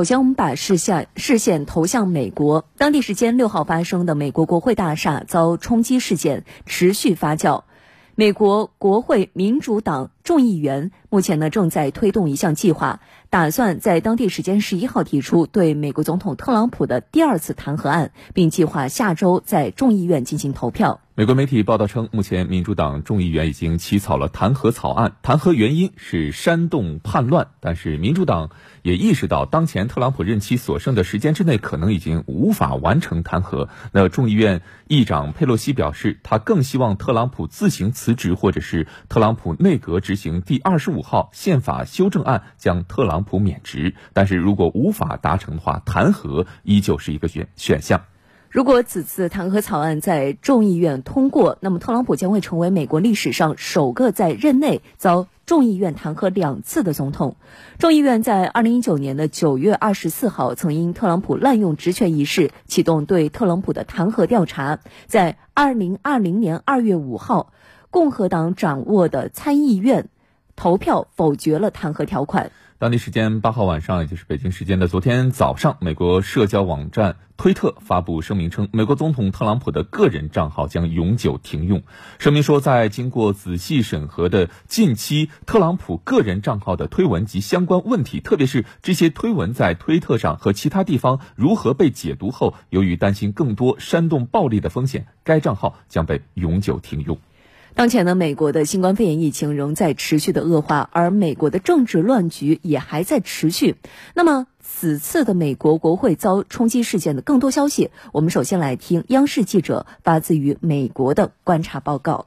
首先，我们把视线视线投向美国。当地时间六号发生的美国国会大厦遭冲击事件持续发酵。美国国会民主党众议员目前呢正在推动一项计划，打算在当地时间十一号提出对美国总统特朗普的第二次弹劾案，并计划下周在众议院进行投票。美国媒体报道称，目前民主党众议员已经起草了弹劾草案，弹劾原因是煽动叛乱。但是民主党也意识到，当前特朗普任期所剩的时间之内，可能已经无法完成弹劾。那众议院议长佩洛西表示，他更希望特朗普自行辞职，或者是特朗普内阁执行第二十五号宪法修正案，将特朗普免职。但是如果无法达成的话，弹劾依旧是一个选选项。如果此次弹劾草案在众议院通过，那么特朗普将会成为美国历史上首个在任内遭众议院弹劾两次的总统。众议院在二零一九年的九月二十四号曾因特朗普滥用职权一事启动对特朗普的弹劾调查，在二零二零年二月五号，共和党掌握的参议院投票否决了弹劾条款。当地时间八号晚上，也就是北京时间的昨天早上，美国社交网站推特发布声明称，美国总统特朗普的个人账号将永久停用。声明说，在经过仔细审核的近期特朗普个人账号的推文及相关问题，特别是这些推文在推特上和其他地方如何被解读后，由于担心更多煽动暴力的风险，该账号将被永久停用。当前呢，美国的新冠肺炎疫情仍在持续的恶化，而美国的政治乱局也还在持续。那么，此次的美国国会遭冲击事件的更多消息，我们首先来听央视记者发自于美国的观察报告。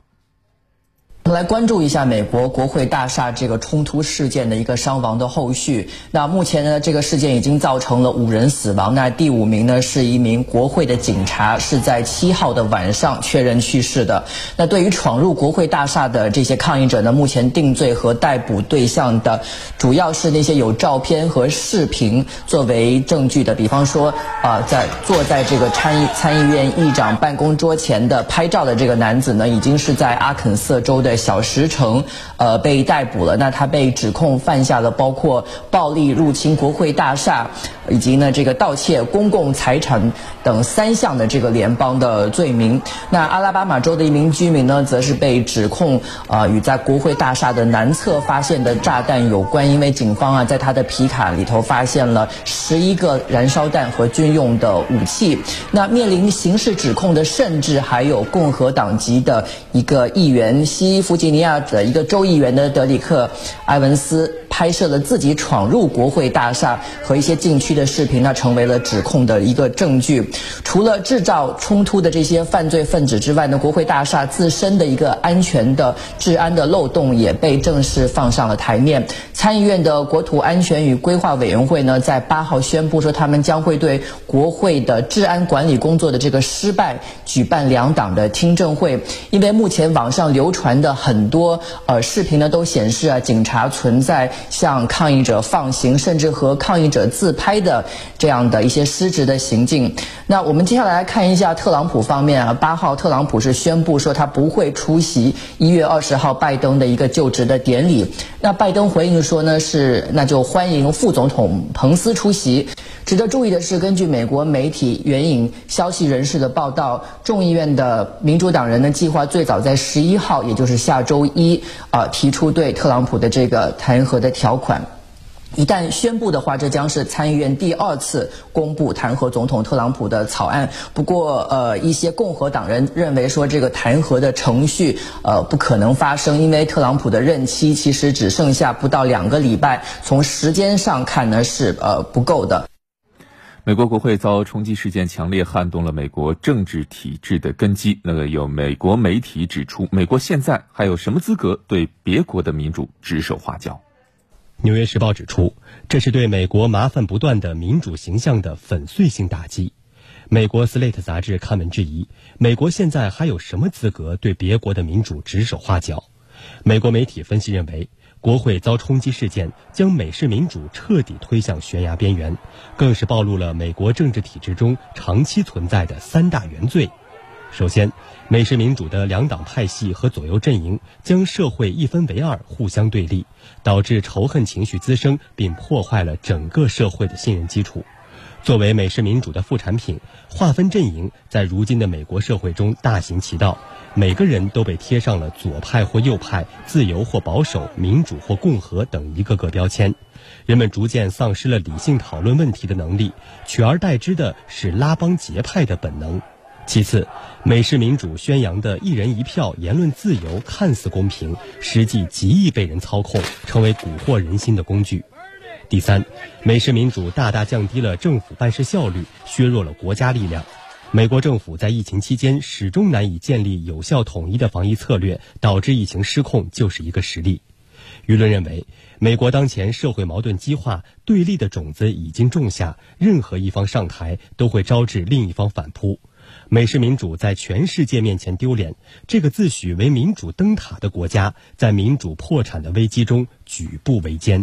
来关注一下美国国会大厦这个冲突事件的一个伤亡的后续。那目前呢，这个事件已经造成了五人死亡。那第五名呢，是一名国会的警察，是在七号的晚上确认去世的。那对于闯入国会大厦的这些抗议者呢，目前定罪和逮捕对象的，主要是那些有照片和视频作为证据的，比方说啊，在坐在这个参议参议院议长办公桌前的拍照的这个男子呢，已经是在阿肯色州的。小石城，呃，被逮捕了。那他被指控犯下了包括暴力入侵国会大厦，以及呢这个盗窃公共财产等三项的这个联邦的罪名。那阿拉巴马州的一名居民呢，则是被指控啊与在国会大厦的南侧发现的炸弹有关，因为警方啊在他的皮卡里头发现了十一个燃烧弹和军用的武器。那面临刑事指控的，甚至还有共和党籍的一个议员西。弗吉尼亚的一个州议员的德里克·埃文斯。拍摄了自己闯入国会大厦和一些禁区的视频，那成为了指控的一个证据。除了制造冲突的这些犯罪分子之外呢，国会大厦自身的一个安全的治安的漏洞也被正式放上了台面。参议院的国土安全与规划委员会呢，在八号宣布说，他们将会对国会的治安管理工作的这个失败举办两党的听证会。因为目前网上流传的很多呃视频呢，都显示啊，警察存在。向抗议者放行，甚至和抗议者自拍的这样的一些失职的行径。那我们接下来看一下特朗普方面啊，八号特朗普是宣布说他不会出席一月二十号拜登的一个就职的典礼。那拜登回应说说呢是那就欢迎副总统彭斯出席。值得注意的是，根据美国媒体援引消息人士的报道，众议院的民主党人呢计划最早在十一号，也就是下周一啊提出对特朗普的这个弹劾的条款。一旦宣布的话，这将是参议院第二次公布弹劾总统特朗普的草案。不过，呃，一些共和党人认为说这个弹劾的程序呃不可能发生，因为特朗普的任期其实只剩下不到两个礼拜，从时间上看呢是呃不够的。美国国会遭冲击事件，强烈撼动了美国政治体制的根基。那个有美国媒体指出，美国现在还有什么资格对别国的民主指手画脚？纽约时报指出，这是对美国麻烦不断的民主形象的粉碎性打击。美国《Slate》杂志刊文质疑，美国现在还有什么资格对别国的民主指手画脚？美国媒体分析认为。国会遭冲击事件将美式民主彻底推向悬崖边缘，更是暴露了美国政治体制中长期存在的三大原罪：首先，美式民主的两党派系和左右阵营将社会一分为二，互相对立，导致仇恨情绪滋生，并破坏了整个社会的信任基础。作为美式民主的副产品，划分阵营在如今的美国社会中大行其道，每个人都被贴上了左派或右派、自由或保守、民主或共和等一个个标签。人们逐渐丧失了理性讨论问题的能力，取而代之的是拉帮结派的本能。其次，美式民主宣扬的一人一票言论自由看似公平，实际极易被人操控，成为蛊惑人心的工具。第三，美式民主大大降低了政府办事效率，削弱了国家力量。美国政府在疫情期间始终难以建立有效统一的防疫策略，导致疫情失控，就是一个实例。舆论认为，美国当前社会矛盾激化，对立的种子已经种下，任何一方上台都会招致另一方反扑。美式民主在全世界面前丢脸，这个自诩为民主灯塔的国家，在民主破产的危机中举步维艰。